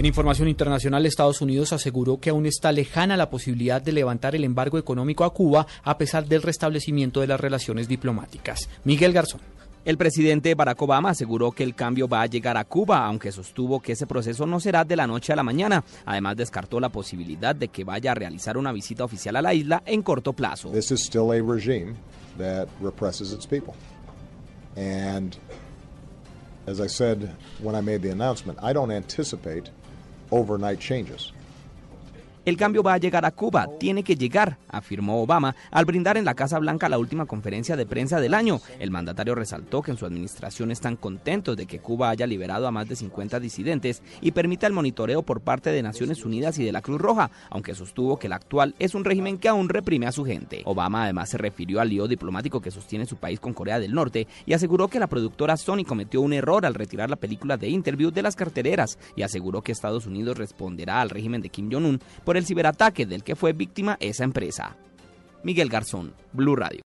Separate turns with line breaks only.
En información internacional, Estados Unidos aseguró que aún está lejana la posibilidad de levantar el embargo económico a Cuba a pesar del restablecimiento de las relaciones diplomáticas. Miguel Garzón.
El presidente Barack Obama aseguró que el cambio va a llegar a Cuba, aunque sostuvo que ese proceso no será de la noche a la mañana. Además, descartó la posibilidad de que vaya a realizar una visita oficial a la isla en corto plazo.
This is still a regime that represses its people. And as I said when I made the announcement, I don't anticipate overnight changes.
El cambio va a llegar a Cuba, tiene que llegar, afirmó Obama al brindar en la Casa Blanca la última conferencia de prensa del año. El mandatario resaltó que en su administración están contentos de que Cuba haya liberado a más de 50 disidentes y permita el monitoreo por parte de Naciones Unidas y de la Cruz Roja, aunque sostuvo que el actual es un régimen que aún reprime a su gente. Obama además se refirió al lío diplomático que sostiene su país con Corea del Norte y aseguró que la productora Sony cometió un error al retirar la película de Interview de las cartereras y aseguró que Estados Unidos responderá al régimen de Kim Jong-un por el ciberataque del que fue víctima esa empresa. Miguel Garzón, Blue Radio.